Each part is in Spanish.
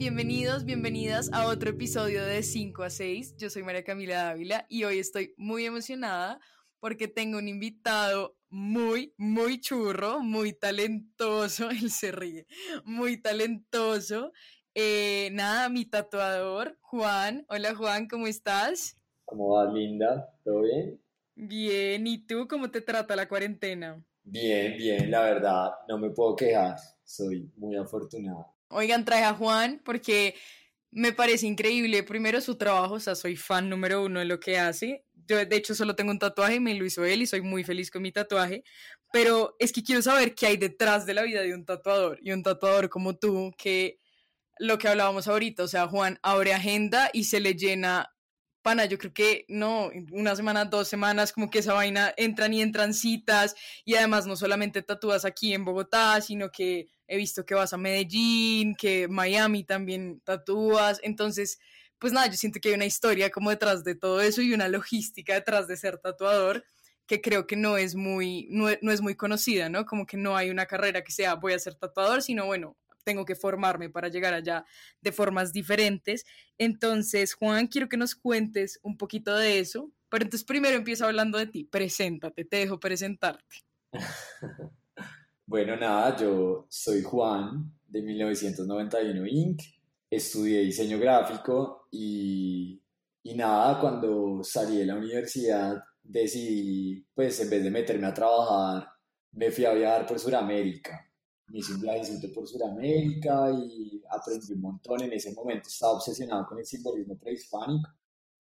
Bienvenidos, bienvenidas a otro episodio de 5 a 6. Yo soy María Camila Dávila y hoy estoy muy emocionada porque tengo un invitado muy, muy churro, muy talentoso, él se ríe, muy talentoso. Eh, nada, mi tatuador, Juan. Hola Juan, ¿cómo estás? ¿Cómo vas, Linda? ¿Todo bien? Bien, ¿y tú cómo te trata la cuarentena? Bien, bien, la verdad, no me puedo quejar, soy muy afortunado. Oigan, traje a Juan porque me parece increíble, primero su trabajo, o sea, soy fan número uno de lo que hace. Yo, de hecho, solo tengo un tatuaje, me lo hizo él y soy muy feliz con mi tatuaje, pero es que quiero saber qué hay detrás de la vida de un tatuador y un tatuador como tú, que lo que hablábamos ahorita, o sea, Juan abre agenda y se le llena pana, yo creo que no, una semana, dos semanas, como que esa vaina entran y entran citas y además no solamente tatúas aquí en Bogotá, sino que he visto que vas a Medellín, que Miami también tatúas, entonces, pues nada, yo siento que hay una historia como detrás de todo eso y una logística detrás de ser tatuador que creo que no es muy, no, no es muy conocida, ¿no? Como que no hay una carrera que sea voy a ser tatuador, sino bueno, tengo que formarme para llegar allá de formas diferentes. Entonces, Juan, quiero que nos cuentes un poquito de eso, pero entonces primero empiezo hablando de ti, preséntate, te dejo presentarte. bueno, nada, yo soy Juan de 1991 Inc., estudié diseño gráfico y, y nada, cuando salí de la universidad decidí, pues en vez de meterme a trabajar, me fui a viajar por Sudamérica me hice un viajecito por Sudamérica y aprendí un montón. En ese momento estaba obsesionado con el simbolismo prehispánico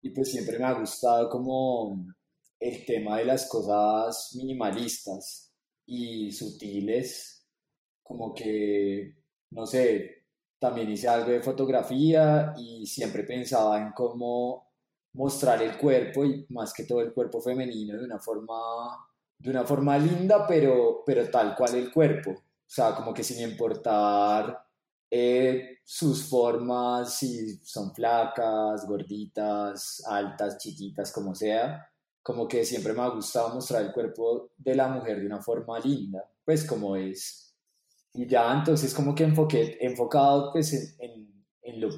y pues siempre me ha gustado como el tema de las cosas minimalistas y sutiles, como que, no sé, también hice algo de fotografía y siempre pensaba en cómo mostrar el cuerpo y más que todo el cuerpo femenino de una forma de una forma linda, pero, pero tal cual el cuerpo. O sea, como que sin importar eh, sus formas, si son flacas, gorditas, altas, chiquitas, como sea, como que siempre me ha gustado mostrar el cuerpo de la mujer de una forma linda, pues como es. Y ya entonces como que enfoqué, enfocado pues en, en, lo,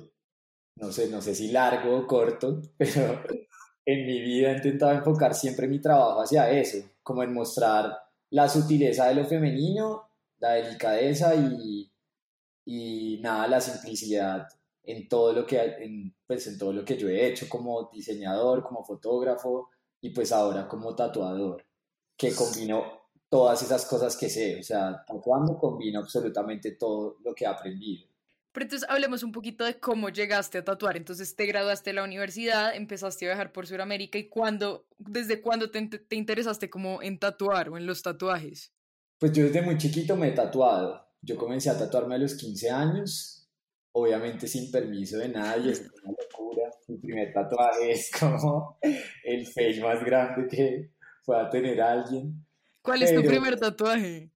no sé, no sé si largo o corto, pero en mi vida he intentado enfocar siempre mi trabajo hacia eso, como en mostrar la sutileza de lo femenino la delicadeza y, y nada, la simplicidad en todo lo que en, pues en todo lo que yo he hecho como diseñador, como fotógrafo y pues ahora como tatuador, que combino todas esas cosas que sé, o sea, tatuando combino absolutamente todo lo que he aprendido. Pero entonces hablemos un poquito de cómo llegaste a tatuar. Entonces te graduaste de la universidad, empezaste a viajar por Sudamérica y cuándo, desde cuándo te, te interesaste como en tatuar o en los tatuajes. Pues yo desde muy chiquito me he tatuado. Yo comencé a tatuarme a los 15 años, obviamente sin permiso de nadie, es una locura. Mi primer tatuaje es como el fail más grande que pueda tener alguien. ¿Cuál es tu primer tatuaje?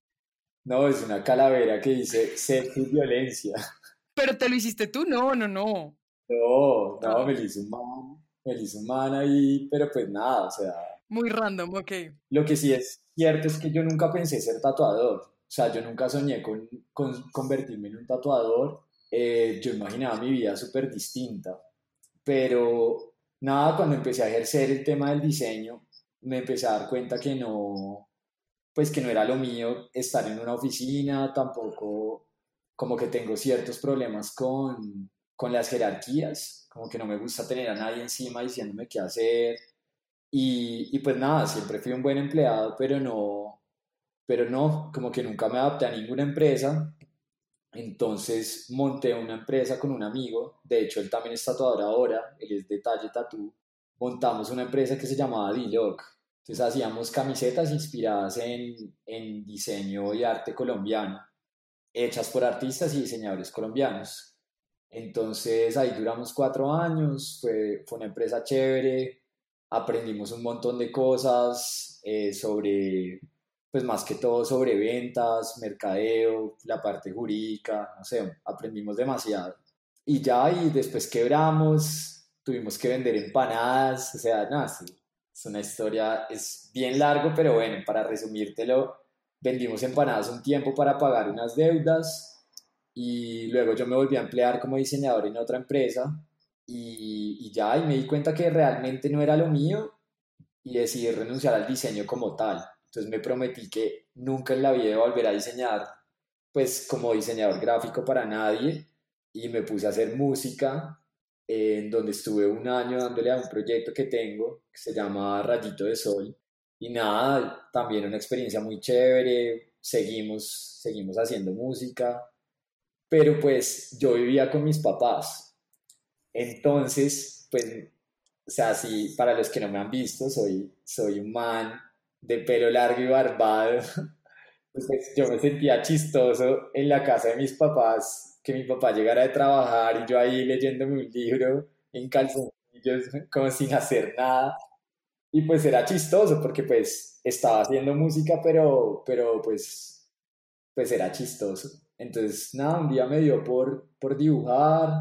No, es una calavera que dice sexo y violencia. ¿Pero te lo hiciste tú? No, no, no. No, no, ah. me lo hizo un man, me lo hizo un man ahí, pero pues nada, o sea... Muy random, ok. Lo que sí es cierto es que yo nunca pensé ser tatuador. O sea, yo nunca soñé con, con convertirme en un tatuador. Eh, yo imaginaba mi vida súper distinta. Pero nada, cuando empecé a ejercer el tema del diseño, me empecé a dar cuenta que no, pues que no era lo mío estar en una oficina, tampoco como que tengo ciertos problemas con, con las jerarquías, como que no me gusta tener a nadie encima diciéndome qué hacer, y, pues nada, siempre fui un buen empleado, pero no, pero no, como que nunca me adapté a ninguna empresa. Entonces monté una empresa con un amigo, de hecho él también es tatuador ahora, él es detalle tatú. Montamos una empresa que se llamaba D-Lock. Entonces hacíamos camisetas inspiradas en, en diseño y arte colombiano, hechas por artistas y diseñadores colombianos. Entonces ahí duramos cuatro años, fue, fue una empresa chévere, aprendimos un montón de cosas eh, sobre, pues más que todo sobre ventas, mercadeo, la parte jurídica, no sé, aprendimos demasiado. Y ya, y después quebramos, tuvimos que vender empanadas, o sea, nada, es una historia, es bien largo, pero bueno, para resumírtelo, vendimos empanadas un tiempo para pagar unas deudas y luego yo me volví a emplear como diseñador en otra empresa y, y ya, y me di cuenta que realmente no era lo mío y decidí renunciar al diseño como tal. Entonces me prometí que nunca en la vida volver a diseñar, pues como diseñador gráfico para nadie. Y me puse a hacer música en donde estuve un año dándole a un proyecto que tengo que se llama Rayito de Sol. Y nada, también una experiencia muy chévere, seguimos, seguimos haciendo música, pero pues yo vivía con mis papás, entonces pues, o sea, sí, para los que no me han visto, soy, soy un man de pelo largo y barbado, pues yo me sentía chistoso en la casa de mis papás, que mi papá llegara de trabajar y yo ahí leyéndome un libro en calzoncillos, como sin hacer nada y pues era chistoso porque pues estaba haciendo música, pero, pero pues, pues era chistoso. Entonces, nada, un día me dio por, por dibujar,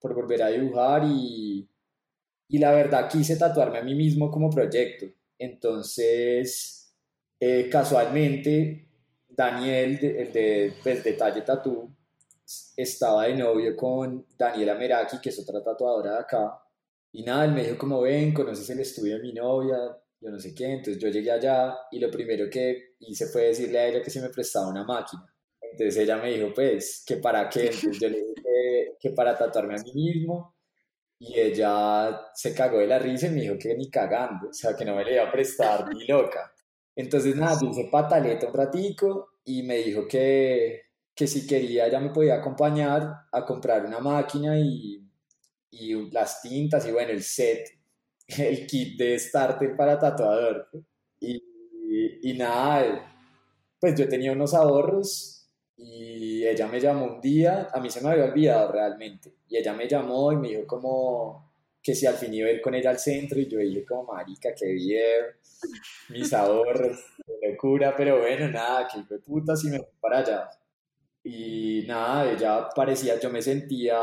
por volver a dibujar y, y la verdad quise tatuarme a mí mismo como proyecto. Entonces, eh, casualmente, Daniel, el de pues, Detalle Tatú, estaba de novio con Daniela Meraki, que es otra tatuadora de acá, y nada, él me dijo como ven, conoces el estudio de mi novia, yo no sé qué, entonces yo llegué allá y lo primero que hice fue decirle a ella que se me prestaba una máquina. Entonces ella me dijo, pues, que para qué, entonces yo le dije que, para tatuarme a mí mismo y ella se cagó de la risa y me dijo que ni cagando, o sea, que no me le iba a prestar ni loca. Entonces nada, hice pataleta un ratico y me dijo que, que si quería ella me podía acompañar a comprar una máquina y y las tintas y bueno, el set, el kit de starter para tatuador. Y, y, nada, pues yo tenía unos ahorros y ella me llamó un día, a mí se me había olvidado realmente, y ella me llamó y me dijo como que si al fin iba a ir con ella al centro y yo dije como marica, qué bien, mis ahorros, qué locura, pero bueno, nada, que fue puta si me fui para allá. Y nada, ella parecía, yo me sentía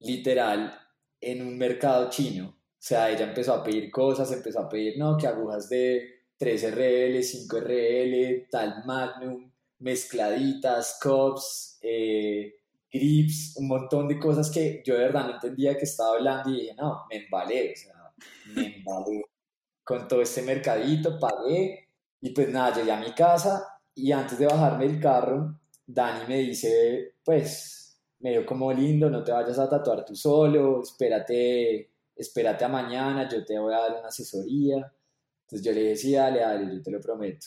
literal en un mercado chino. O sea, ella empezó a pedir cosas, empezó a pedir, no, que agujas de 3 RL, 5 RL, tal Magnum, mezcladitas, cups, eh, grips, un montón de cosas que yo de verdad no entendía que estaba hablando y dije, no, me embalé, o sea, me embalé con todo este mercadito, pagué y pues nada, llegué a mi casa y antes de bajarme del carro, Dani me dice, pues medio como lindo, no te vayas a tatuar tú solo, espérate, espérate a mañana, yo te voy a dar una asesoría. Entonces yo le decía, dale, dale, yo te lo prometo.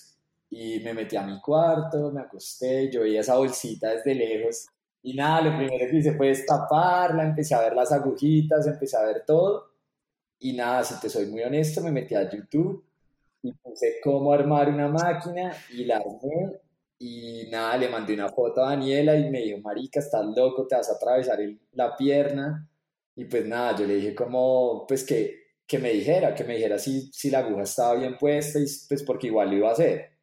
Y me metí a mi cuarto, me acosté, yo veía esa bolsita desde lejos. Y nada, lo primero que hice fue destaparla, empecé a ver las agujitas, empecé a ver todo. Y nada, si te soy muy honesto, me metí a YouTube y puse cómo armar una máquina y la armé y nada, le mandé una foto a Daniela y me dijo, marica, estás loco, te vas a atravesar la pierna. Y pues nada, yo le dije como, pues que, que me dijera, que me dijera si, si la aguja estaba bien puesta y pues porque igual lo iba a hacer.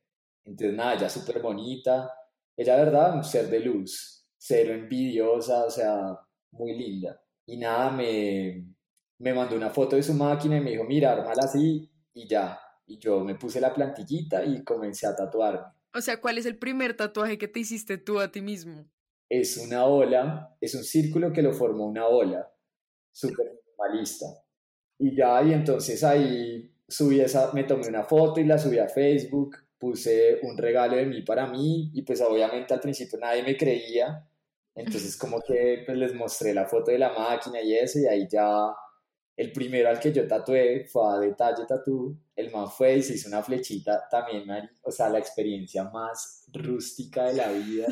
Entonces nada, ella súper bonita, ella verdad, un ser de luz, cero envidiosa, o sea, muy linda. Y nada, me, me mandó una foto de su máquina y me dijo, mira, armala así y ya. Y yo me puse la plantillita y comencé a tatuarme. O sea, ¿cuál es el primer tatuaje que te hiciste tú a ti mismo? Es una ola, es un círculo que lo formó una ola, súper minimalista. Y ya, y entonces ahí subí esa, me tomé una foto y la subí a Facebook, puse un regalo de mí para mí y pues obviamente al principio nadie me creía, entonces como que pues les mostré la foto de la máquina y eso y ahí ya el primero al que yo tatué fue a Detalle Tatú. El man fue y se hizo una flechita también, o sea, la experiencia más rústica de la vida,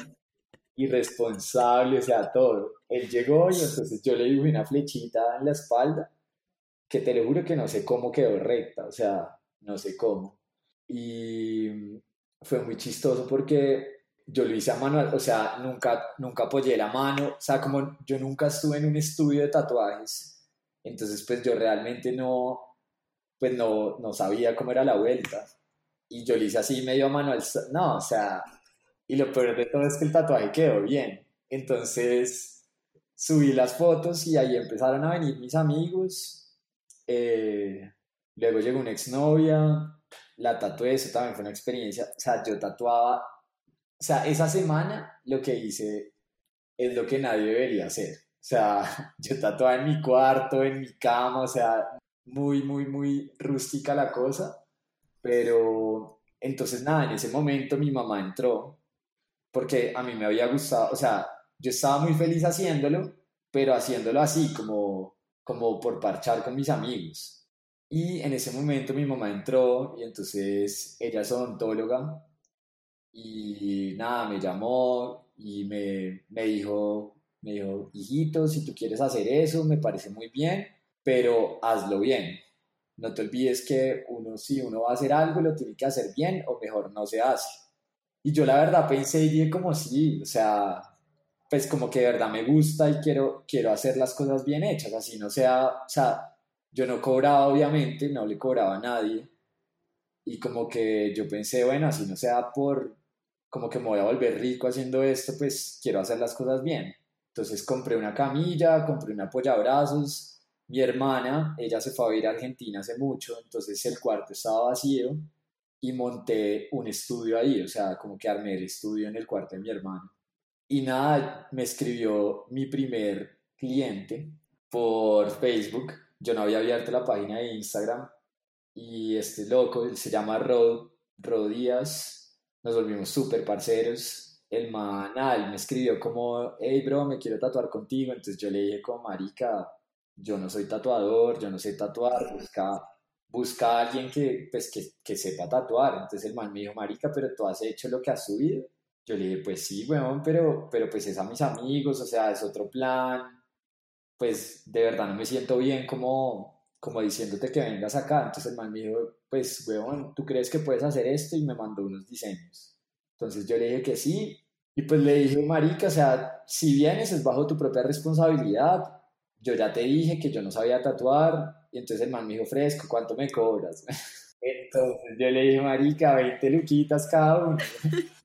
irresponsable, o sea, todo. Él llegó y entonces yo le dibujé una flechita en la espalda, que te lo juro que no sé cómo quedó recta, o sea, no sé cómo. Y fue muy chistoso porque yo lo hice a mano, o sea, nunca, nunca apoyé la mano, o sea, como yo nunca estuve en un estudio de tatuajes entonces, pues yo realmente no, pues no, no sabía cómo era la vuelta. Y yo le hice así medio a mano, no, o sea, y lo peor de todo es que el tatuaje quedó bien. Entonces, subí las fotos y ahí empezaron a venir mis amigos. Eh, luego llegó una exnovia, la tatué, eso también fue una experiencia. O sea, yo tatuaba, o sea, esa semana lo que hice es lo que nadie debería hacer. O sea, yo tatuaba en mi cuarto, en mi cama, o sea, muy, muy, muy rústica la cosa. Pero entonces nada, en ese momento mi mamá entró porque a mí me había gustado, o sea, yo estaba muy feliz haciéndolo, pero haciéndolo así, como, como por parchar con mis amigos. Y en ese momento mi mamá entró y entonces ella es odontóloga y nada, me llamó y me, me dijo, me dijo, hijito, si tú quieres hacer eso, me parece muy bien, pero hazlo bien. No te olvides que uno, si uno va a hacer algo, lo tiene que hacer bien o mejor no se hace. Y yo la verdad pensé y dije como sí, o sea, pues como que de verdad me gusta y quiero, quiero hacer las cosas bien hechas, así no sea, o sea, yo no cobraba obviamente, no le cobraba a nadie. Y como que yo pensé, bueno, así no sea por, como que me voy a volver rico haciendo esto, pues quiero hacer las cosas bien. Entonces compré una camilla, compré un apoyabrazos. Mi hermana, ella se fue a ir a Argentina hace mucho, entonces el cuarto estaba vacío y monté un estudio ahí, o sea, como que armé el estudio en el cuarto de mi hermano. Y nada, me escribió mi primer cliente por Facebook. Yo no había abierto la página de Instagram y este loco, se llama Rod, Rod Díaz, nos volvimos súper parceros. El man, me escribió como, hey bro, me quiero tatuar contigo. Entonces yo le dije como, marica, yo no soy tatuador, yo no sé tatuar, busca busca a alguien que, pues, que, que, sepa tatuar. Entonces el man me dijo, marica, pero tú has hecho lo que has subido. Yo le dije, pues sí, weón, pero, pero pues es a mis amigos, o sea, es otro plan. Pues de verdad no me siento bien como, como diciéndote que vengas acá. Entonces el man me dijo, pues, weón, ¿tú crees que puedes hacer esto? Y me mandó unos diseños. Entonces yo le dije que sí. Y pues le dije, marica, o sea, si vienes es bajo tu propia responsabilidad. Yo ya te dije que yo no sabía tatuar, y entonces el man me dijo, fresco, ¿cuánto me cobras? Entonces yo le dije, marica, 20 luquitas cada uno.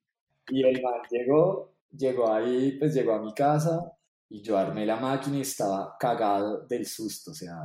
Y el man llegó, llegó ahí, pues llegó a mi casa y yo armé la máquina y estaba cagado del susto. O sea,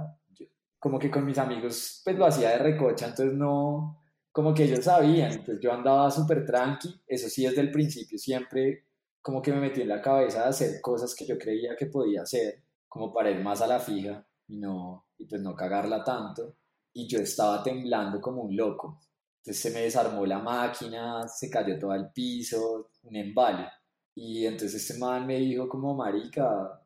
como que con mis amigos, pues lo hacía de recocha, entonces no, como que ellos sabían. Entonces yo andaba súper tranqui, eso sí, desde el principio siempre como que me metí en la cabeza de hacer cosas que yo creía que podía hacer, como para ir más a la fija y no, y pues no cagarla tanto. Y yo estaba temblando como un loco. Entonces se me desarmó la máquina, se cayó todo al piso, un embale. Y entonces este man me dijo como, marica,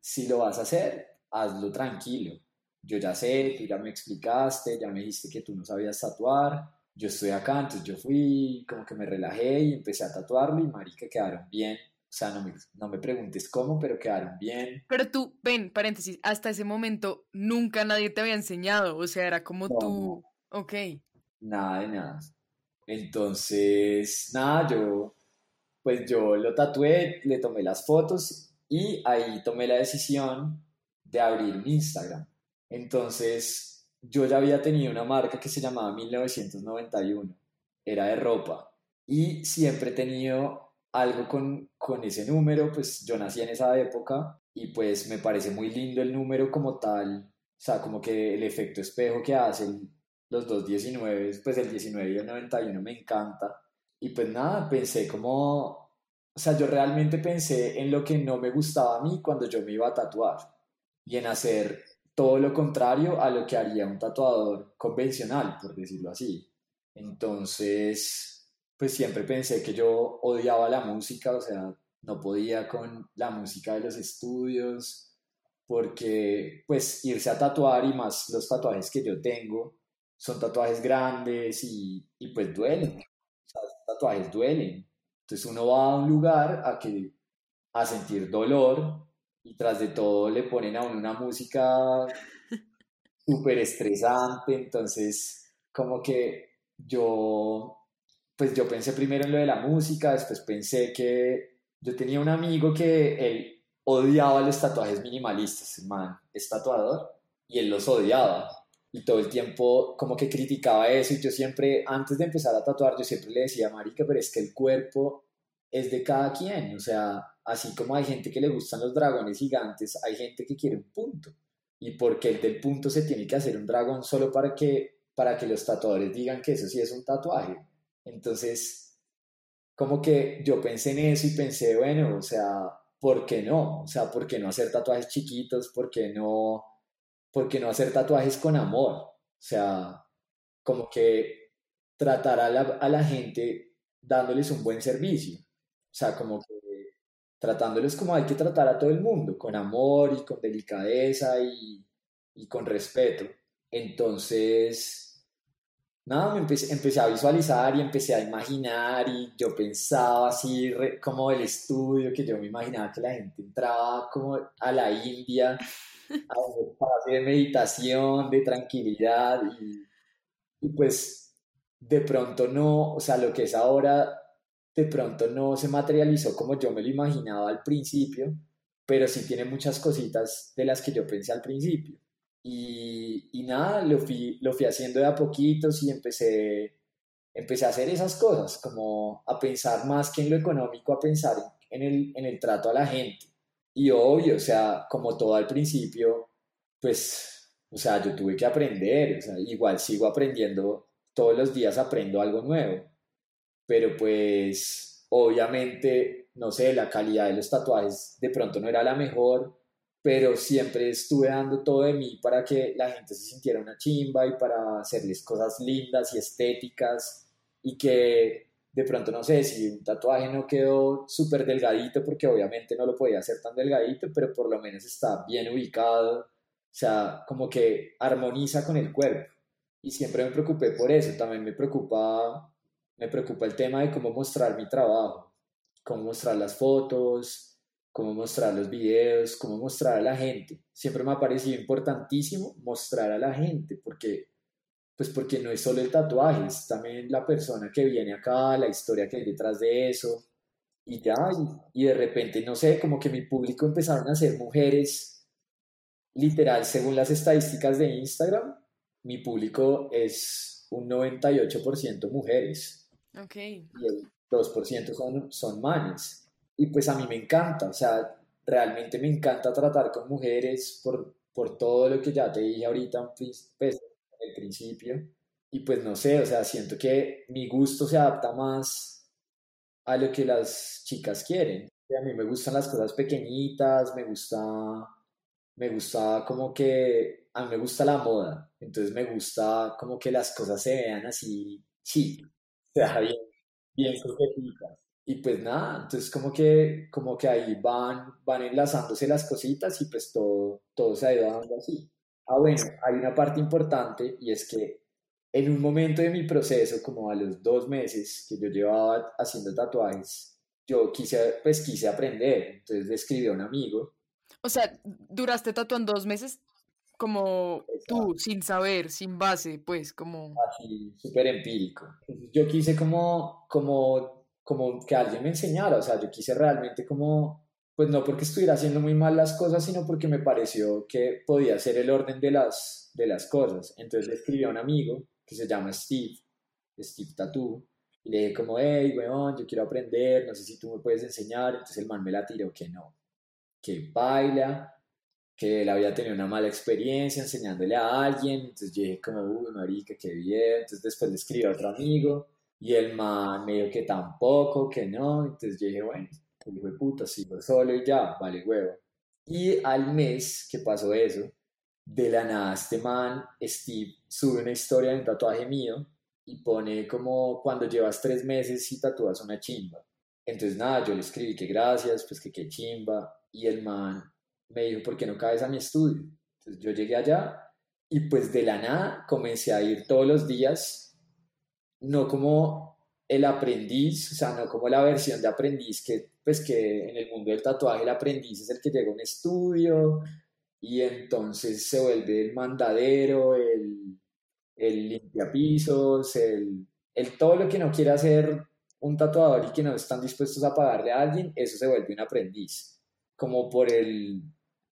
si lo vas a hacer, hazlo tranquilo. Yo ya sé, tú ya me explicaste, ya me dijiste que tú no sabías tatuar, yo estoy acá, entonces yo fui, como que me relajé y empecé a tatuarlo y marica quedaron bien. O sea, no me, no me preguntes cómo, pero quedaron bien. Pero tú, ven, paréntesis, hasta ese momento nunca nadie te había enseñado, o sea, era como tú, ok. Nada de nada. Entonces, nada, yo, pues yo lo tatué, le tomé las fotos y ahí tomé la decisión de abrir un Instagram. Entonces, yo ya había tenido una marca que se llamaba 1991, era de ropa, y siempre he tenido algo con, con ese número, pues yo nací en esa época y pues me parece muy lindo el número como tal, o sea, como que el efecto espejo que hacen los dos 19, pues el 19 y el 91 me encanta. Y pues nada, pensé como, o sea, yo realmente pensé en lo que no me gustaba a mí cuando yo me iba a tatuar y en hacer todo lo contrario a lo que haría un tatuador convencional, por decirlo así. Entonces, pues siempre pensé que yo odiaba la música, o sea, no podía con la música de los estudios, porque pues irse a tatuar y más los tatuajes que yo tengo son tatuajes grandes y, y pues duelen, tatuajes duelen. Entonces uno va a un lugar a, que, a sentir dolor y tras de todo le ponen a uno una música súper estresante, entonces como que yo pues yo pensé primero en lo de la música, después pensé que yo tenía un amigo que él odiaba los tatuajes minimalistas, man, es tatuador, y él los odiaba. Y todo el tiempo como que criticaba eso y yo siempre, antes de empezar a tatuar, yo siempre le decía, marica, pero es que el cuerpo es de cada quien, o sea, así como hay gente que le gustan los dragones gigantes, hay gente que quiere un punto. Y porque el del punto se tiene que hacer un dragón solo para que, para que los tatuadores digan que eso sí es un tatuaje. Entonces, como que yo pensé en eso y pensé, bueno, o sea, ¿por qué no? O sea, ¿por qué no hacer tatuajes chiquitos? ¿Por qué no, por qué no hacer tatuajes con amor? O sea, como que tratar a la, a la gente dándoles un buen servicio. O sea, como que tratándolos como hay que tratar a todo el mundo, con amor y con delicadeza y, y con respeto. Entonces, nada, me empecé, empecé, a visualizar y empecé a imaginar y yo pensaba así como el estudio, que yo me imaginaba que la gente entraba como a la India, a un espacio de meditación, de tranquilidad y, y pues de pronto no, o sea, lo que es ahora de pronto no se materializó como yo me lo imaginaba al principio, pero sí tiene muchas cositas de las que yo pensé al principio. Y, y nada, lo fui, lo fui haciendo de a poquitos y empecé, empecé a hacer esas cosas, como a pensar más que en lo económico, a pensar en el, en el trato a la gente. Y obvio, o sea, como todo al principio, pues, o sea, yo tuve que aprender, o sea, igual sigo aprendiendo, todos los días aprendo algo nuevo. Pero pues obviamente, no sé, la calidad de los tatuajes de pronto no era la mejor, pero siempre estuve dando todo de mí para que la gente se sintiera una chimba y para hacerles cosas lindas y estéticas y que de pronto no sé si un tatuaje no quedó súper delgadito porque obviamente no lo podía hacer tan delgadito, pero por lo menos está bien ubicado, o sea, como que armoniza con el cuerpo. Y siempre me preocupé por eso, también me preocupa me preocupa el tema de cómo mostrar mi trabajo, cómo mostrar las fotos, cómo mostrar los videos, cómo mostrar a la gente. Siempre me ha parecido importantísimo mostrar a la gente, porque, pues porque no es solo el tatuaje, es también la persona que viene acá, la historia que hay detrás de eso, y ya, y, y de repente, no sé, como que mi público empezaron a ser mujeres, literal, según las estadísticas de Instagram, mi público es un 98% mujeres. Okay. Y el 2% son, son manes. Y pues a mí me encanta, o sea, realmente me encanta tratar con mujeres por, por todo lo que ya te dije ahorita pues, el principio. Y pues no sé, o sea, siento que mi gusto se adapta más a lo que las chicas quieren. A mí me gustan las cosas pequeñitas, me gusta, me gusta como que, a mí me gusta la moda, entonces me gusta como que las cosas se vean así chic sea, bien, bien Y pues nada, entonces como que, como que ahí van, van enlazándose las cositas y pues todo, todo se ha ido dando así. Ah, bueno, hay una parte importante y es que en un momento de mi proceso, como a los dos meses que yo llevaba haciendo tatuajes, yo quise, pues quise aprender, entonces le escribí a un amigo. O sea, duraste tatuando dos meses como tú, sin saber, sin base, pues, como... Así, súper empírico. Yo quise como, como, como que alguien me enseñara, o sea, yo quise realmente como, pues no porque estuviera haciendo muy mal las cosas, sino porque me pareció que podía ser el orden de las, de las cosas. Entonces le escribí a un amigo que se llama Steve, Steve Tattoo, y le dije como, hey, weón, yo quiero aprender, no sé si tú me puedes enseñar. Entonces el man me la tiró que no, que baila, que él había tenido una mala experiencia enseñándole a alguien, entonces yo dije como, uy, marica, qué bien, entonces después le escribí a otro amigo, y el man me dijo que tampoco, que no, entonces yo dije, bueno, el hijo de puta, sigo solo y ya, vale huevo. Y al mes que pasó eso, de la nada este man, Steve, sube una historia de un tatuaje mío y pone como cuando llevas tres meses y tatúas una chimba. Entonces nada, yo le escribí que gracias, pues que qué chimba, y el man me dijo, ¿por qué no caes a mi estudio? Entonces yo llegué allá y pues de la nada comencé a ir todos los días, no como el aprendiz, o sea, no como la versión de aprendiz que pues que en el mundo del tatuaje el aprendiz es el que llega a un estudio y entonces se vuelve el mandadero, el, el limpiapisos, el, el todo lo que no quiere hacer un tatuador y que no están dispuestos a pagarle a alguien, eso se vuelve un aprendiz, como por el,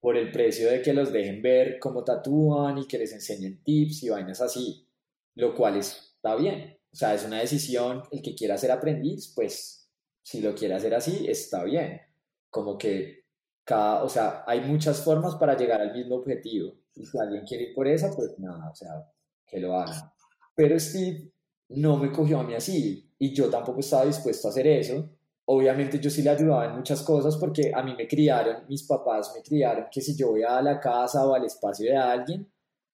por el precio de que los dejen ver cómo tatúan y que les enseñen tips y vainas así, lo cual está bien. O sea, es una decisión, el que quiera ser aprendiz, pues si lo quiere hacer así, está bien. Como que cada, o sea, hay muchas formas para llegar al mismo objetivo. Y si alguien quiere ir por esa, pues nada, o sea, que lo haga. Pero Steve no me cogió a mí así y yo tampoco estaba dispuesto a hacer eso obviamente yo sí le ayudaba en muchas cosas porque a mí me criaron, mis papás me criaron que si yo voy a la casa o al espacio de alguien,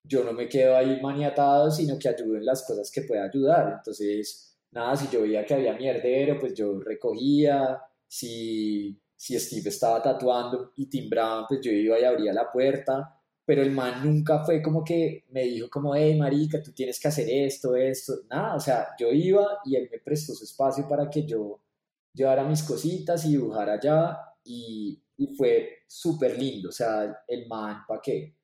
yo no me quedo ahí maniatado, sino que ayudo en las cosas que pueda ayudar. Entonces, nada, si yo veía que había mierdero, pues yo recogía, si, si Steve estaba tatuando y timbraban, pues yo iba y abría la puerta, pero el man nunca fue como que me dijo como, hey, marica, tú tienes que hacer esto, esto, nada, o sea, yo iba y él me prestó su espacio para que yo llevara mis cositas y dibujara allá y, y fue súper lindo, o sea, el man, ¿para qué?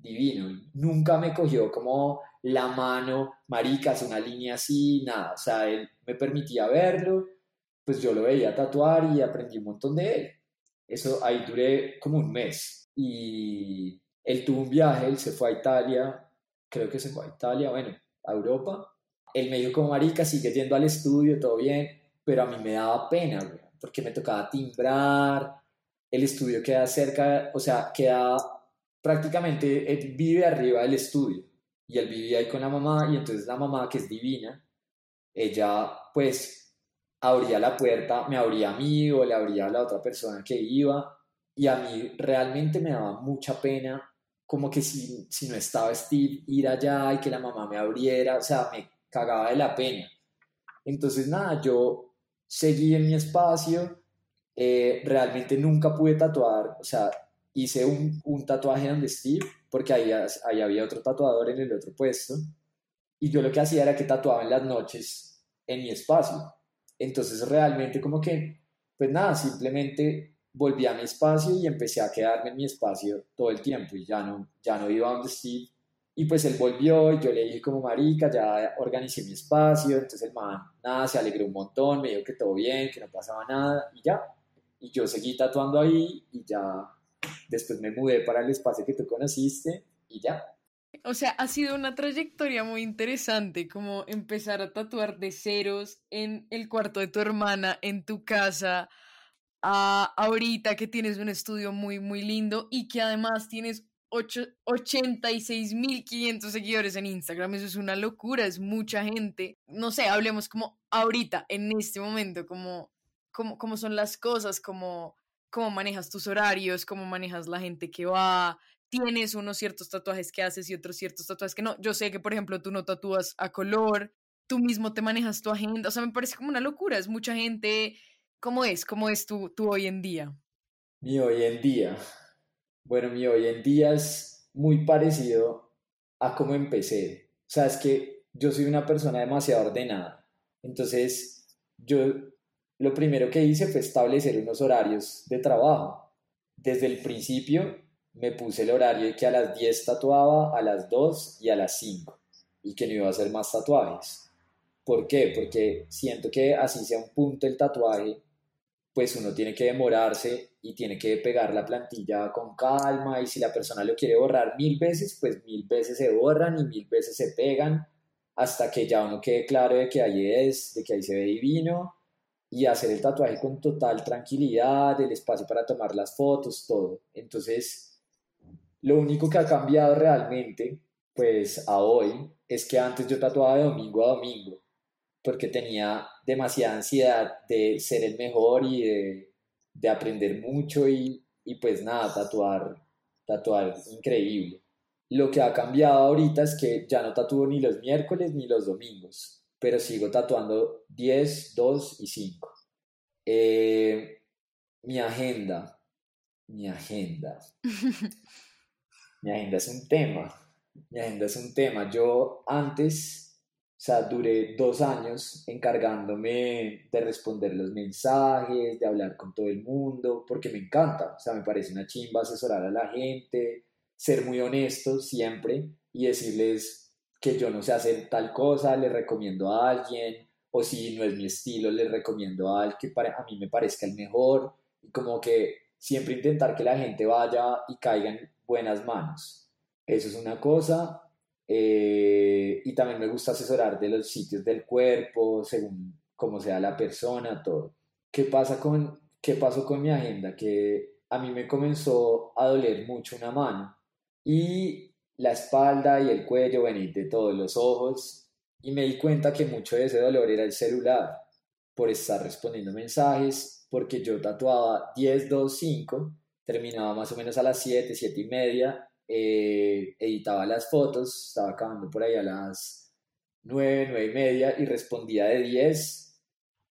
Divino, nunca me cogió como la mano, maricas, una línea así, nada, o sea, él me permitía verlo, pues yo lo veía tatuar y aprendí un montón de él. Eso ahí duré como un mes y él tuvo un viaje, él se fue a Italia, creo que se fue a Italia, bueno, a Europa. Él me dijo como marica, sigue yendo al estudio, todo bien, pero a mí me daba pena, porque me tocaba timbrar, el estudio queda cerca, o sea, queda prácticamente, él vive arriba del estudio y él vivía ahí con la mamá y entonces la mamá, que es divina, ella pues abría la puerta, me abría a mí o le abría a la otra persona que iba y a mí realmente me daba mucha pena como que si, si no estaba Steve, ir allá y que la mamá me abriera, o sea, me cagaba de la pena. Entonces, nada, yo seguí en mi espacio, eh, realmente nunca pude tatuar, o sea, hice un, un tatuaje donde Steve, porque ahí, ahí había otro tatuador en el otro puesto, y yo lo que hacía era que tatuaba en las noches en mi espacio. Entonces, realmente como que, pues nada, simplemente volví a mi espacio y empecé a quedarme en mi espacio todo el tiempo y ya no, ya no iba donde Steve. Y pues él volvió y yo le dije como marica, ya organicé mi espacio, entonces el man, nada, se alegró un montón, me dijo que todo bien, que no pasaba nada y ya. Y yo seguí tatuando ahí y ya después me mudé para el espacio que tú conociste y ya. O sea, ha sido una trayectoria muy interesante, como empezar a tatuar de ceros en el cuarto de tu hermana, en tu casa, a ahorita que tienes un estudio muy, muy lindo y que además tienes 86.500 seguidores en Instagram. Eso es una locura, es mucha gente. No sé, hablemos como ahorita, en este momento, como, como, cómo son las cosas, como cómo manejas tus horarios, cómo manejas la gente que va, tienes unos ciertos tatuajes que haces y otros ciertos tatuajes que no. Yo sé que, por ejemplo, tú no tatúas a color, tú mismo te manejas tu agenda, o sea, me parece como una locura, es mucha gente ¿Cómo es? ¿Cómo es tu, hoy en día? Mi hoy en día. Bueno, mi hoy en día es muy parecido a cómo empecé. O sea, es que yo soy una persona demasiado ordenada. Entonces, yo lo primero que hice fue establecer unos horarios de trabajo. Desde el principio me puse el horario de que a las 10 tatuaba, a las 2 y a las 5 y que no iba a hacer más tatuajes. ¿Por qué? Porque siento que así sea un punto el tatuaje, pues uno tiene que demorarse y tiene que pegar la plantilla con calma y si la persona lo quiere borrar mil veces, pues mil veces se borran y mil veces se pegan hasta que ya uno quede claro de que ahí es, de que ahí se ve divino y hacer el tatuaje con total tranquilidad, el espacio para tomar las fotos, todo. Entonces, lo único que ha cambiado realmente, pues a hoy, es que antes yo tatuaba de domingo a domingo porque tenía demasiada ansiedad de ser el mejor y de, aprender mucho y, pues nada, tatuar, tatuar increíble. Lo que ha cambiado ahorita es que ya no tatúo ni los miércoles ni los domingos, pero sigo tatuando 10, 2 y 5. Eh, mi agenda, mi agenda. mi agenda es un tema. Mi agenda es un tema. Yo antes o sea, duré dos años encargándome de responder los mensajes, de hablar con todo el mundo, porque me encanta. O sea, me parece una chimba asesorar a la gente, ser muy honesto siempre y decirles que yo no sé hacer tal cosa, le recomiendo a alguien, o si no es mi estilo, le recomiendo a alguien que para, a mí me parezca el mejor, y como que siempre intentar que la gente vaya y caiga en buenas manos. Eso es una cosa. Eh, y también me gusta asesorar de los sitios del cuerpo, según cómo sea la persona, todo. ¿Qué, pasa con, ¿Qué pasó con mi agenda? Que a mí me comenzó a doler mucho una mano y la espalda y el cuello, bueno, de todos los ojos, y me di cuenta que mucho de ese dolor era el celular, por estar respondiendo mensajes, porque yo tatuaba 10, 2, 5, terminaba más o menos a las 7, 7 y media, eh, editaba las fotos, estaba acabando por ahí a las 9, 9 y media y respondía de 10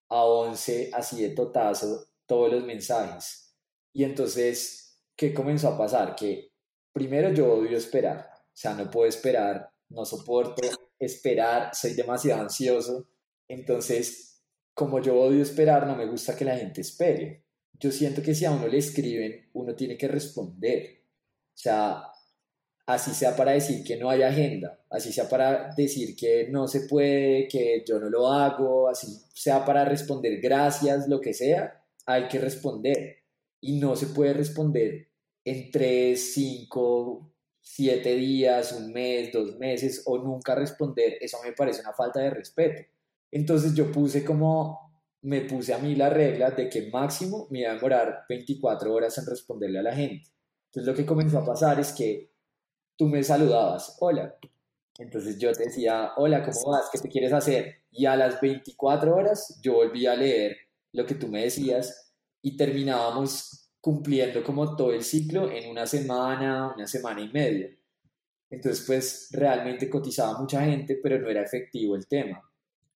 a 11 así de totazo todos los mensajes. Y entonces, ¿qué comenzó a pasar? Que primero yo odio esperar, sea, no puedo esperar, no soporto esperar, soy demasiado ansioso. Entonces, como yo odio esperar, no me gusta que la gente espere. Yo siento que si a uno le escriben, uno tiene que responder. O sea, así sea para decir que no hay agenda, así sea para decir que no se puede, que yo no lo hago, así sea para responder gracias, lo que sea, hay que responder. Y no se puede responder en tres, cinco, siete días, un mes, dos meses o nunca responder. Eso me parece una falta de respeto. Entonces yo puse como, me puse a mí la regla de que máximo me iba a demorar 24 horas en responderle a la gente. Entonces lo que comenzó a pasar es que tú me saludabas, hola. Entonces yo te decía, hola, ¿cómo vas? ¿Qué te quieres hacer? Y a las 24 horas yo volví a leer lo que tú me decías y terminábamos cumpliendo como todo el ciclo en una semana, una semana y media. Entonces, pues realmente cotizaba mucha gente, pero no era efectivo el tema.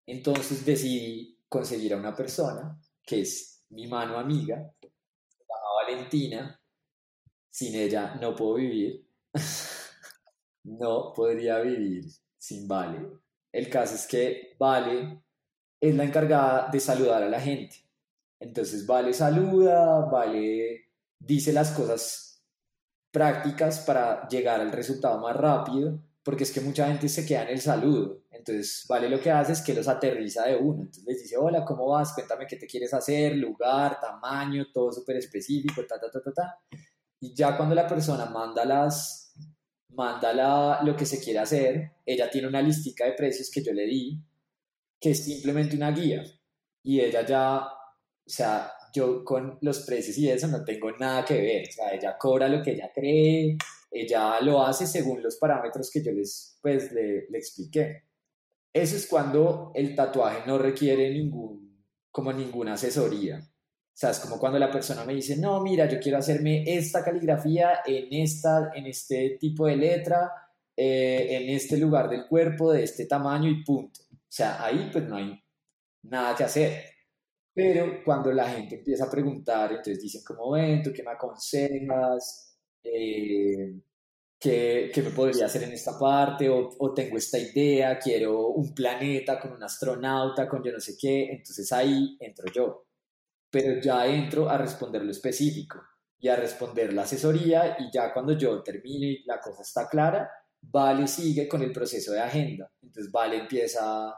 Entonces decidí conseguir a una persona que es mi mano amiga, se llama Valentina. Sin ella no puedo vivir. no podría vivir sin Vale. El caso es que Vale es la encargada de saludar a la gente. Entonces Vale saluda, Vale dice las cosas prácticas para llegar al resultado más rápido, porque es que mucha gente se queda en el saludo. Entonces Vale lo que hace es que los aterriza de uno. Entonces les dice, hola, ¿cómo vas? Cuéntame qué te quieres hacer, lugar, tamaño, todo súper específico, ta, ta, ta, ta, ta. Y ya cuando la persona manda las manda lo que se quiere hacer, ella tiene una listica de precios que yo le di, que es simplemente una guía. Y ella ya, o sea, yo con los precios y eso no tengo nada que ver. O sea, ella cobra lo que ella cree, ella lo hace según los parámetros que yo les, pues, le, expliqué. Eso es cuando el tatuaje no requiere ningún, como ninguna asesoría. O sea, es como cuando la persona me dice, no, mira, yo quiero hacerme esta caligrafía en, esta, en este tipo de letra, eh, en este lugar del cuerpo, de este tamaño y punto. O sea, ahí pues no hay nada que hacer. Pero cuando la gente empieza a preguntar, entonces dicen como, ven, ¿tú qué me aconsejas? Eh, ¿qué, ¿qué, me podría hacer en esta parte? O, o tengo esta idea, quiero un planeta con un astronauta, con yo no sé qué. Entonces ahí entro yo pero ya entro a responder lo específico y a responder la asesoría y ya cuando yo termine y la cosa está clara, Vale sigue con el proceso de agenda. Entonces Vale empieza,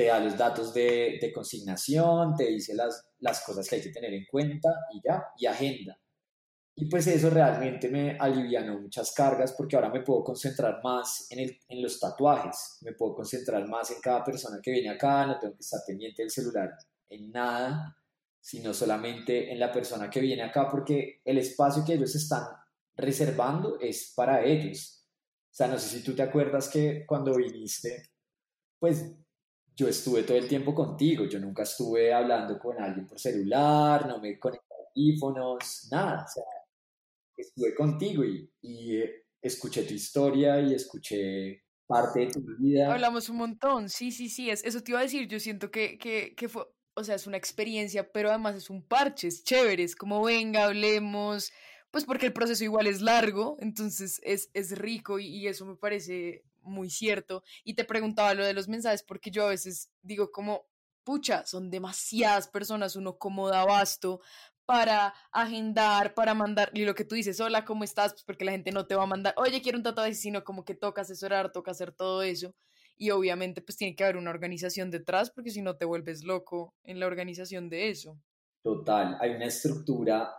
te da los datos de, de consignación, te dice las, las cosas que hay que tener en cuenta y ya, y agenda. Y pues eso realmente me alivianó muchas cargas porque ahora me puedo concentrar más en, el, en los tatuajes, me puedo concentrar más en cada persona que viene acá, no tengo que estar pendiente del celular en nada sino solamente en la persona que viene acá, porque el espacio que ellos están reservando es para ellos. O sea, no sé si tú te acuerdas que cuando viniste, pues yo estuve todo el tiempo contigo, yo nunca estuve hablando con alguien por celular, no me conecté a audífonos, nada, o sea, estuve contigo y, y escuché tu historia y escuché parte de tu vida. Hablamos un montón, sí, sí, sí, es, eso te iba a decir, yo siento que, que, fue o sea, es una experiencia, pero además es un parche, es chévere, es como venga, hablemos, pues porque el proceso igual es largo, entonces es, es rico y, eso me parece muy cierto. Y te preguntaba lo de los mensajes porque yo a veces digo como, pucha, son demasiadas personas, uno como da abasto para agendar, para mandar, y lo que tú dices, hola, ¿cómo estás? Pues porque la gente no te va a mandar, oye, quiero un tatuaje, sino como que toca asesorar, toca hacer todo eso y obviamente pues tiene que haber una organización detrás porque si no te vuelves loco en la organización de eso. Total, hay una estructura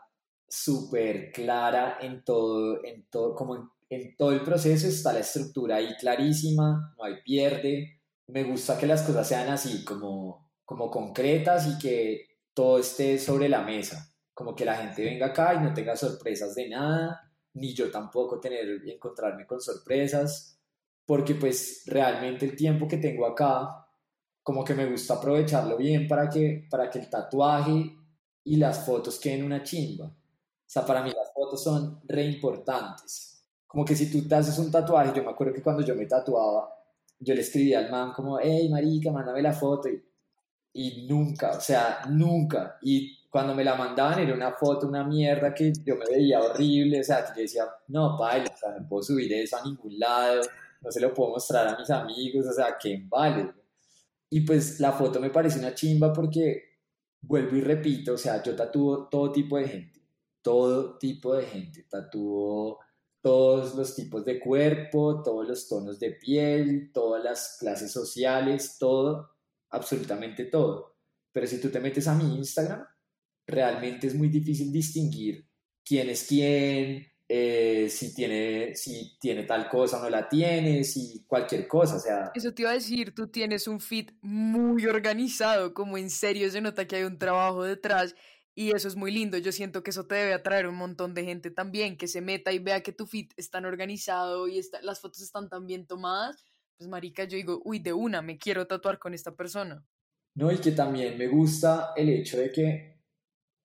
súper clara en todo, en todo, como en, todo el proceso está la estructura ahí clarísima, no hay pierde. Me gusta que las cosas sean así, como, como concretas y que todo esté sobre la mesa, como que la gente venga acá y no tenga sorpresas de nada, ni yo tampoco tener encontrarme con sorpresas porque pues realmente el tiempo que tengo acá como que me gusta aprovecharlo bien para que, para que el tatuaje y las fotos queden una chimba. O sea, para mí las fotos son re importantes. Como que si tú te haces un tatuaje, yo me acuerdo que cuando yo me tatuaba, yo le escribía al man como, hey, marica, mándame la foto. Y, y nunca, o sea, nunca. Y cuando me la mandaban era una foto, una mierda que yo me veía horrible, o sea, yo decía, no, paila, o sea, no puedo subir eso a ningún lado, no se lo puedo mostrar a mis amigos, o sea, ¿qué vale? Y pues la foto me parece una chimba porque, vuelvo y repito, o sea, yo tatúo todo tipo de gente, todo tipo de gente, tatúo todos los tipos de cuerpo, todos los tonos de piel, todas las clases sociales, todo, absolutamente todo. Pero si tú te metes a mi Instagram, realmente es muy difícil distinguir quién es quién, eh, si, tiene, si tiene tal cosa o no la tiene, si cualquier cosa, o sea... Eso te iba a decir, tú tienes un feed muy organizado, como en serio se nota que hay un trabajo detrás y eso es muy lindo. Yo siento que eso te debe atraer un montón de gente también, que se meta y vea que tu feed es tan organizado y las fotos están tan bien tomadas. Pues marica, yo digo, uy, de una, me quiero tatuar con esta persona. No, y que también me gusta el hecho de que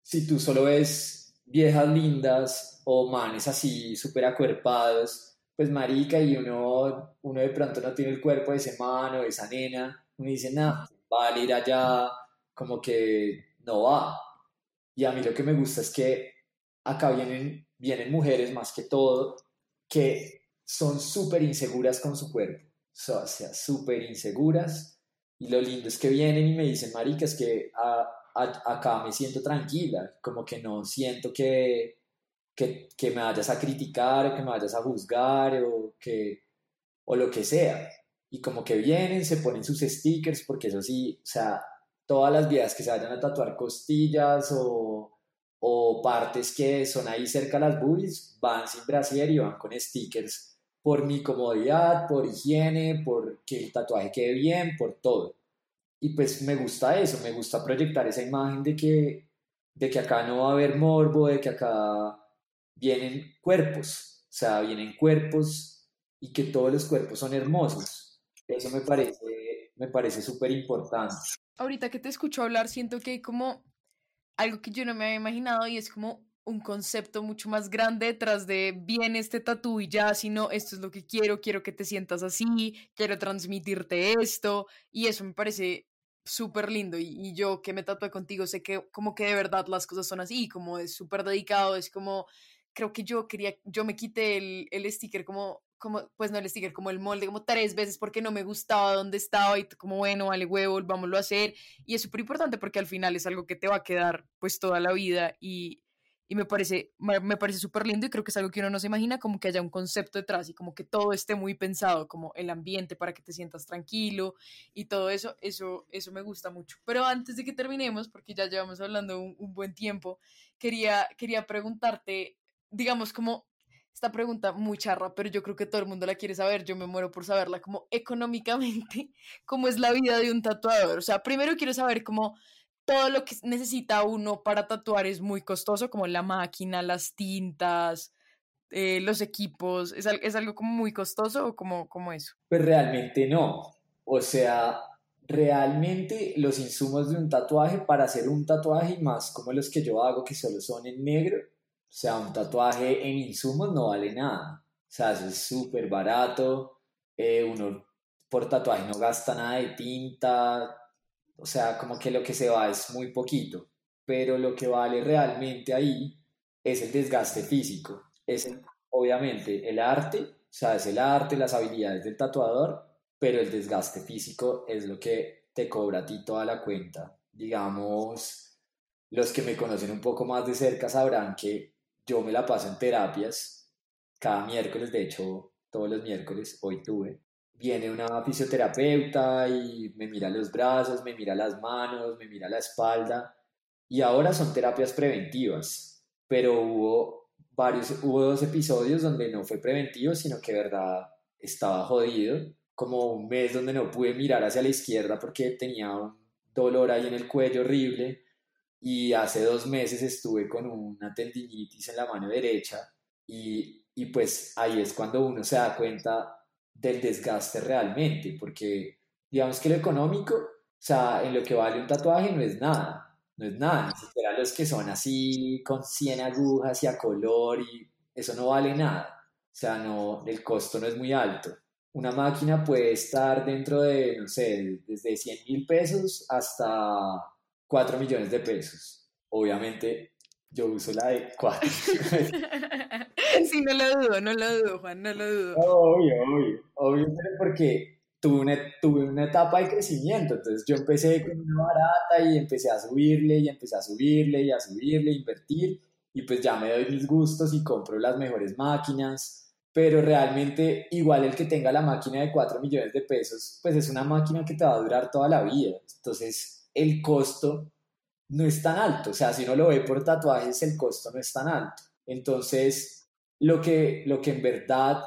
si tú solo ves viejas lindas o manes así súper acuerpados, pues marica, y uno, uno de pronto no tiene el cuerpo de ese man o de esa nena, uno dice, nada, vale ir allá, como que no va. Y a mí lo que me gusta es que acá vienen, vienen mujeres más que todo que son súper inseguras con su cuerpo, o sea, súper inseguras. Y lo lindo es que vienen y me dicen, marica, es que acá me siento tranquila, como que no siento que, que, que, me vayas a criticar o que me vayas a juzgar o, que, o lo que sea. Y como que vienen, se ponen sus stickers, porque eso sí, o sea, todas las vías que se vayan a tatuar costillas o, o partes que son ahí cerca de las boobies, van sin brasier y van con stickers por mi comodidad, por higiene, por que el tatuaje quede bien, por todo. Y pues me gusta eso, me gusta proyectar esa imagen de que, de que acá no va a haber morbo, de que acá vienen cuerpos, o sea, vienen cuerpos y que todos los cuerpos son hermosos. Eso me parece, me parece súper importante. Ahorita que te escucho hablar, siento que hay como algo que yo no me había imaginado y es como un concepto mucho más grande detrás de bien este tatú y ya, sino esto es lo que quiero, quiero que te sientas así, quiero transmitirte esto y eso me parece súper lindo y, yo que me tatué contigo sé que como que de verdad las cosas son así, como es súper dedicado, es como, creo que yo quería, yo me quité el, el sticker como, como, pues no el sticker, como el molde como tres veces porque no me gustaba dónde estaba y como bueno, vale huevo, vámonos a hacer y es súper importante porque al final es algo que te va a quedar pues toda la vida y y me parece, me parece súper lindo y creo que es algo que uno no se imagina, como que haya un concepto detrás y como que todo esté muy pensado, como el ambiente para que te sientas tranquilo y todo eso, eso, eso me gusta mucho. Pero antes de que terminemos, porque ya llevamos hablando un, un buen tiempo, quería, quería preguntarte, digamos, como esta pregunta muy charra, pero yo creo que todo el mundo la quiere saber, yo me muero por saberla, como económicamente, cómo es la vida de un tatuador. O sea, primero quiero saber cómo todo lo que necesita uno para tatuar es muy costoso, como la máquina, las tintas, eh, los equipos. ¿Es, ¿Es, algo como muy costoso o como, como eso? Pues realmente no. O sea, realmente los insumos de un tatuaje para hacer un tatuaje más como los que yo hago que solo son en negro, o sea, un tatuaje en insumos no vale nada. O sea, eso es súper barato. Eh, uno por tatuaje no gasta nada de tinta, o sea, como que lo que se va es muy poquito, pero lo que vale realmente ahí es el desgaste físico, es obviamente el arte, o sea, es el arte, las habilidades del tatuador, pero el desgaste físico es lo que te cobra a ti toda la cuenta. Digamos, los que me conocen un poco más de cerca sabrán que yo me la paso en terapias. Cada miércoles, de hecho, todos los miércoles, hoy tuve, viene una fisioterapeuta y me mira los brazos, me mira las manos, me mira la espalda. Y ahora son terapias preventivas, pero hubo varios, hubo dos episodios donde no fue preventivo, sino que verdad estaba jodido, como un mes donde no pude mirar hacia la izquierda porque tenía un dolor ahí en el cuello horrible y hace dos meses estuve con una tendinitis en la mano derecha y, y pues ahí es cuando uno se da cuenta del desgaste realmente, porque digamos que lo económico sea, en lo que vale un tatuaje no es nada, no es nada, ni siquiera los que son así con 100 agujas y a color y eso no vale nada. O sea, no, el costo no es muy alto. Una máquina puede estar dentro de, no sé, desde 100 mil pesos hasta 4 millones de pesos. Obviamente, yo uso la de 4. sí, no lo dudo, no lo dudo, Juan, no lo dudo. Obvio, obvio, obvio, porque tuve una, tuve una etapa de crecimiento, entonces yo empecé con una barata y empecé a subirle y empecé a subirle y a subirle, invertir y pues ya me doy mis gustos y compro las mejores máquinas, pero realmente igual el que tenga la máquina de 4 millones de pesos, pues es una máquina que te va a durar toda la vida, entonces el costo no es tan alto, o sea, si uno lo ve por tatuajes, el costo no es tan alto, entonces lo que, lo que en verdad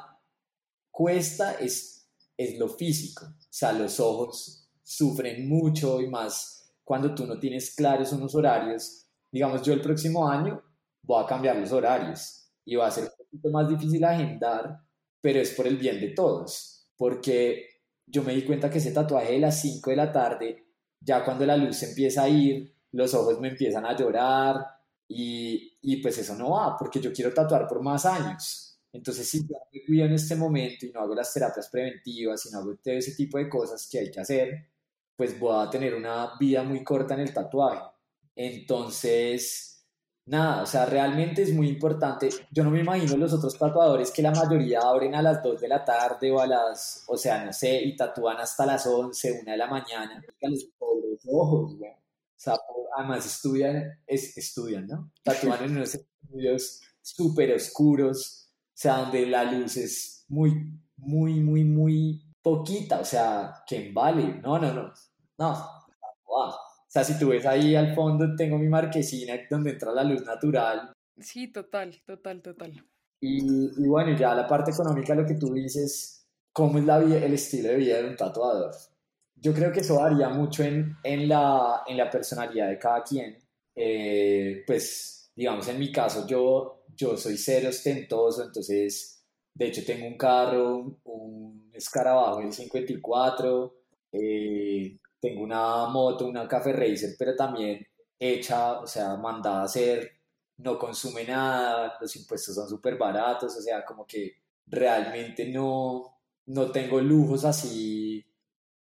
cuesta es es lo físico. O sea, los ojos sufren mucho y más cuando tú no tienes claros unos horarios. Digamos, yo el próximo año voy a cambiar los horarios y va a ser un poquito más difícil agendar, pero es por el bien de todos, porque yo me di cuenta que ese tatuaje de las 5 de la tarde, ya cuando la luz empieza a ir, los ojos me empiezan a llorar y, y pues eso no va, porque yo quiero tatuar por más años. Entonces, si yo me cuido en este momento y no hago las terapias preventivas y no hago todo ese tipo de cosas que hay que hacer, pues voy a tener una vida muy corta en el tatuaje. Entonces, nada, o sea, realmente es muy importante. Yo no me imagino los otros tatuadores que la mayoría abren a las 2 de la tarde o a las, o sea, no sé, y tatúan hasta las 11, 1 de la mañana. Los pobres ojos, güey. O sea, además estudian, es, estudian, ¿no? Tatúan en unos estudios súper oscuros o sea, donde la luz es muy, muy, muy, muy poquita, o sea, que vale, no, no, no, no, o sea, si tú ves ahí al fondo, tengo mi marquesina donde entra la luz natural. Sí, total, total, total. Y, y bueno, ya la parte económica, lo que tú dices, ¿cómo es la vida, el estilo de vida de un tatuador? Yo creo que eso varía mucho en, en, la, en la personalidad de cada quien. Eh, pues, digamos, en mi caso, yo yo soy cero ostentoso, entonces, de hecho, tengo un carro, un escarabajo del 54, eh, tengo una moto, una Café Racer, pero también hecha, o sea, mandada a hacer, no consume nada, los impuestos son súper baratos, o sea, como que realmente no, no tengo lujos así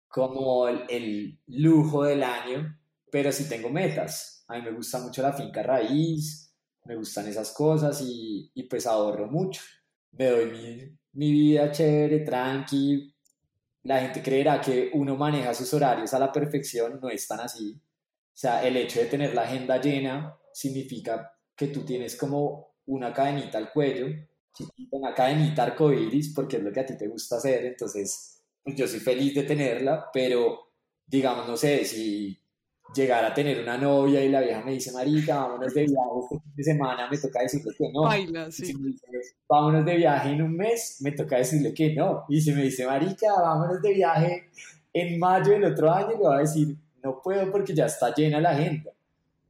como el, el lujo del año, pero sí tengo metas. A mí me gusta mucho la finca raíz, me gustan esas cosas y, y pues ahorro mucho. Me doy mi, mi vida chévere, tranqui. La gente creerá que uno maneja sus horarios a la perfección, no es tan así. O sea, el hecho de tener la agenda llena significa que tú tienes como una cadenita al cuello, una cadenita arcoiris, porque es lo que a ti te gusta hacer, entonces pues yo soy feliz de tenerla, pero digamos, no sé, si llegar a tener una novia y la vieja me dice, marica, vámonos de viaje este fin de semana, me toca decirle que no. Baila, sí. vámonos de viaje en un mes, me toca decirle que no. Y si me dice, marica, vámonos de viaje en mayo del otro año, le voy a decir, no puedo porque ya está llena la agenda.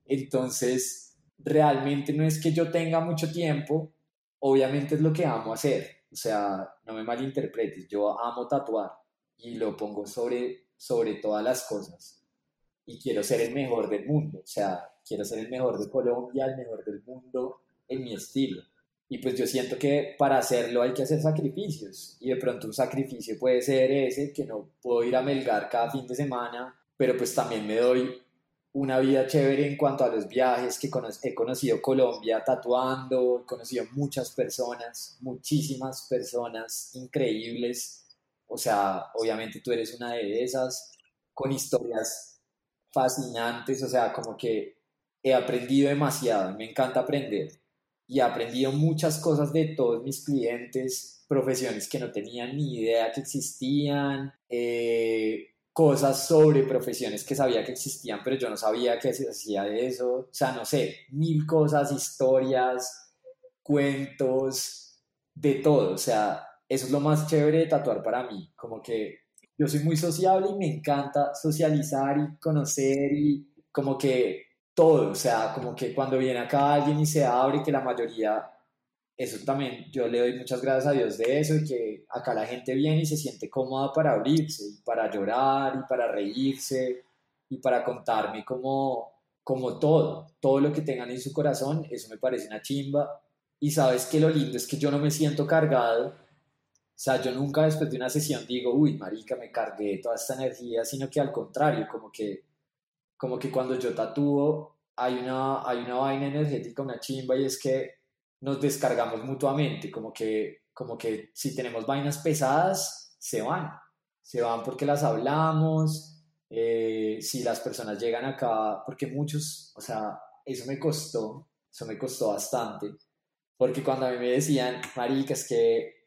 Entonces, realmente no es que yo tenga mucho tiempo, obviamente es lo que amo hacer. O sea, no me malinterpretes, yo amo tatuar y lo pongo sobre, sobre todas las cosas y quiero ser el mejor del mundo, o sea, quiero ser el mejor de Colombia, el mejor del mundo en mi estilo. Y pues yo siento que para hacerlo hay que hacer sacrificios. Y de pronto un sacrificio puede ser ese, que no puedo ir a Melgar cada fin de semana, pero pues también me doy una vida chévere en cuanto a los viajes, que he conocido Colombia tatuando, he conocido muchas personas, muchísimas personas increíbles, o sea, obviamente tú eres una de esas, con historias fascinantes, o sea, como que he aprendido demasiado, me encanta aprender. Y he aprendido muchas cosas de todos mis clientes, profesiones que no tenían ni idea que existían, eh, cosas sobre profesiones que sabía que existían, pero yo no sabía que se hacía eso, o sea, no sé, mil cosas, historias, cuentos, de todo, o sea, eso es lo más chévere de tatuar para mí, como que yo soy muy sociable y me encanta socializar y conocer y como que todo, o sea, como que cuando viene acá alguien y se abre, que la mayoría, eso también, yo le doy muchas gracias a Dios de eso y que acá la gente viene y se siente cómoda para abrirse y para llorar y para reírse y para contarme como, como todo, todo lo que tengan en su corazón, eso me parece una chimba. Y sabes que lo lindo es que yo no me siento cargado. Sea, yo nunca después de una sesión digo, uy, marica, me cargué toda esta energía, sino que al contrario, como que, como que cuando yo tatúo hay una, hay una vaina energética, una chimba, y es que nos descargamos mutuamente, como que, como que si tenemos vainas pesadas, se van, se van porque las hablamos, eh, si las personas llegan acá, porque muchos, o sea, eso me costó, eso me costó bastante, porque cuando a mí me decían, marica, es que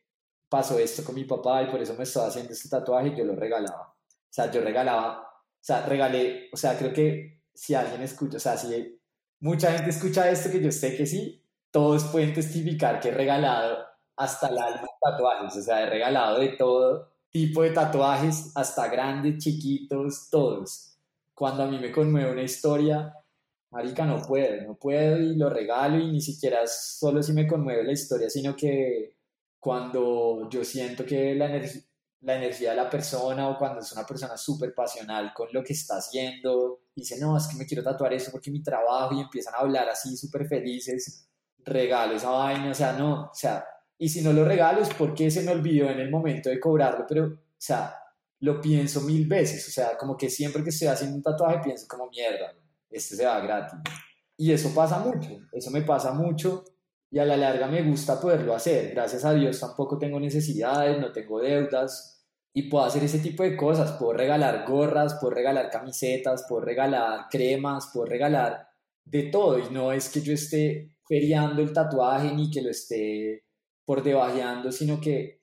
pasó esto con mi papá y por eso me estaba haciendo este tatuaje, yo lo regalaba, o sea, yo regalaba, o sea, regalé, o sea, creo que si alguien escucha, o sea, si mucha gente escucha esto, que yo sé que sí, todos pueden testificar que he regalado hasta el alma tatuajes, o sea, he regalado de todo tipo de tatuajes, hasta grandes, chiquitos, todos. Cuando a mí me conmueve una historia, marica, no puedo, no puedo y lo regalo y ni siquiera solo si me conmueve la historia, sino que cuando yo siento que la, la energía de la persona o cuando es una persona súper pasional con lo que está haciendo, dice, no, es que me quiero tatuar eso porque mi trabajo y empiezan a hablar así súper felices, regalo esa vaina, o sea, no, o sea, y si no lo regalo es porque se me olvidó en el momento de cobrarlo, pero, o sea, lo pienso mil veces, o sea, como que siempre que estoy haciendo un tatuaje pienso como mierda, este se va gratis. Y eso pasa mucho, eso me pasa mucho y a la larga me gusta poderlo hacer. Gracias a Dios tampoco tengo necesidades, no tengo deudas y puedo hacer ese tipo de cosas. Puedo regalar gorras, puedo regalar camisetas, puedo regalar cremas, puedo regalar de todo y no es que yo esté feriando el tatuaje ni que lo esté por debajeando, sino que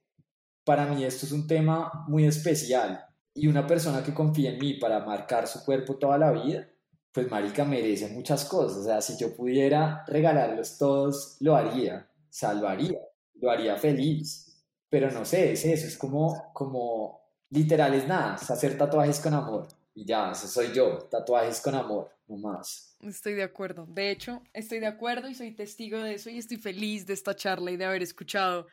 para mí esto es un tema muy especial y una persona que confía en mí para marcar su cuerpo toda la vida, pues marica merece muchas cosas, o sea, si yo pudiera regalarlos todos, lo haría, o sea, lo haría, lo haría feliz, pero no sé, es eso, es como, como literal es nada, es hacer tatuajes con amor y ya, eso soy yo, tatuajes con amor, no más. Estoy de acuerdo. De hecho, estoy de acuerdo y soy testigo de eso y estoy feliz de esta charla y de haber escuchado.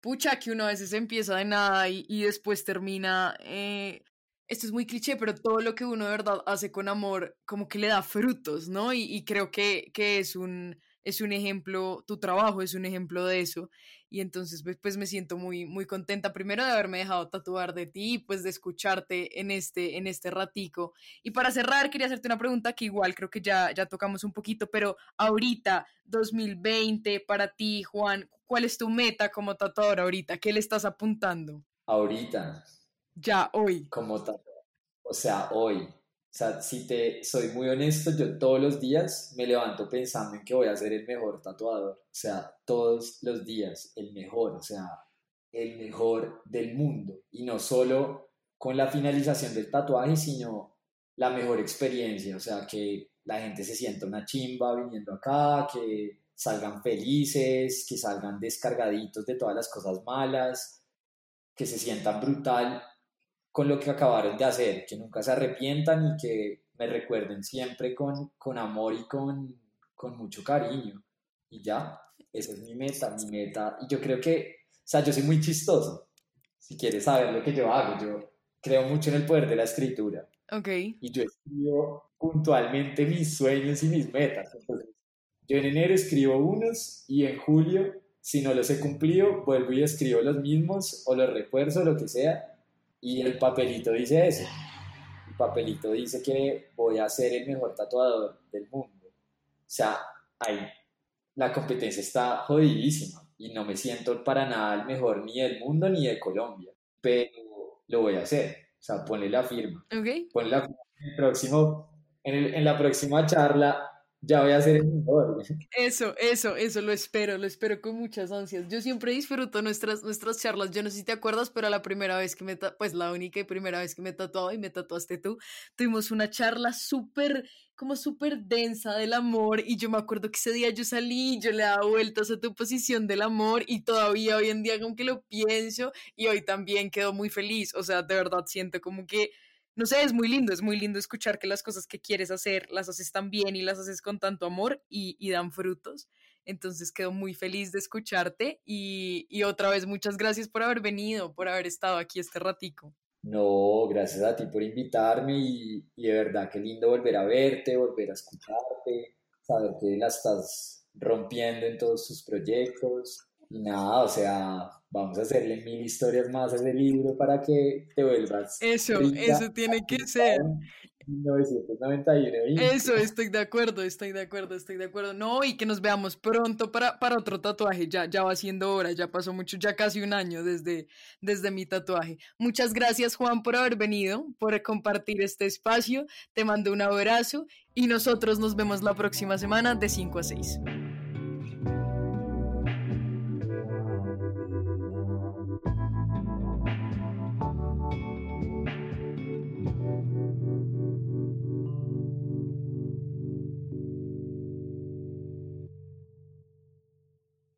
Pucha, que uno a veces empieza de nada y, y después termina. Eh, esto es muy cliché, pero todo lo que uno de verdad hace con amor, como que le da frutos, ¿no? Y, creo que, que es un es un ejemplo, tu trabajo es un ejemplo de eso. Y entonces pues, pues, me siento muy, muy contenta primero de haberme dejado tatuar de ti, pues de escucharte en este, en este ratico. Y para cerrar, quería hacerte una pregunta que igual creo que ya, ya tocamos un poquito, pero ahorita, 2020, para ti, Juan, ¿cuál es tu meta como tatuador ahorita? ¿Qué le estás apuntando? Ahorita. Ya, hoy. Como tatuador. O sea, hoy. O sea, si te soy muy honesto, yo todos los días me levanto pensando en que voy a ser el mejor tatuador. O sea, todos los días el mejor, o sea, el mejor del mundo. Y no solo con la finalización del tatuaje, sino la mejor experiencia. O sea, que la gente se sienta una chimba viniendo acá, que salgan felices, que salgan descargaditos de todas las cosas malas, que se sientan brutal con lo que acabaron de hacer, que nunca se arrepientan y que me recuerden siempre con, con amor y con, con mucho cariño. Y ya, esa es mi meta, mi meta. Y yo creo que, o sea, yo soy muy chistoso. Si quieres saber lo que yo hago, yo creo mucho en el poder de la escritura. Ok. Y yo escribo puntualmente mis sueños y mis metas. Entonces, yo en enero escribo unos y en julio, si no los he cumplido, vuelvo y escribo los mismos o los refuerzo, lo que sea y el papelito dice eso. El papelito dice que voy a ser el mejor tatuador del mundo. O sea, ahí la competencia está jodidísima y no me siento para nada el mejor ni del mundo ni de Colombia, pero lo voy a hacer. O sea, ponle la firma. Okay. Ponle la firma. En, el próximo, en, el, en la próxima charla ya voy a ser el mejor. Eso, eso, eso, lo espero, lo espero con muchas ansias. Yo siempre disfruto nuestras, nuestras charlas, yo no sé si te acuerdas, pero la primera vez que me, pues la única y primera vez que me tatuado y me tatuaste tú, tuvimos una charla súper, como súper densa del amor y yo me acuerdo que ese día yo salí, yo le daba vueltas a tu posición del amor y todavía hoy en día como que lo pienso y hoy también quedo muy feliz, o sea, de verdad siento como que no sé, es muy lindo, es muy lindo escuchar que las cosas que quieres hacer las haces tan bien y las haces con tanto amor y, dan frutos. Entonces quedo muy feliz de escucharte y, y, otra vez muchas gracias por haber venido, por haber estado aquí este ratico. No, gracias a ti por invitarme y, y de verdad qué lindo volver a verte, volver a escucharte, saber que la estás rompiendo en todos tus proyectos. Y nada, o sea, vamos a hacerle mil historias más a ese libro para que te vuelvas. Eso, eso tiene que ser. 1991. Eso, estoy de acuerdo, estoy de acuerdo, estoy de acuerdo. No, y que nos veamos pronto para, para otro tatuaje. Ya, ya va siendo hora, ya pasó mucho, ya casi un año desde, desde mi tatuaje. Muchas gracias, Juan, por haber venido, por compartir este espacio. Te mando un abrazo y nosotros nos vemos la próxima semana de 5 a 6.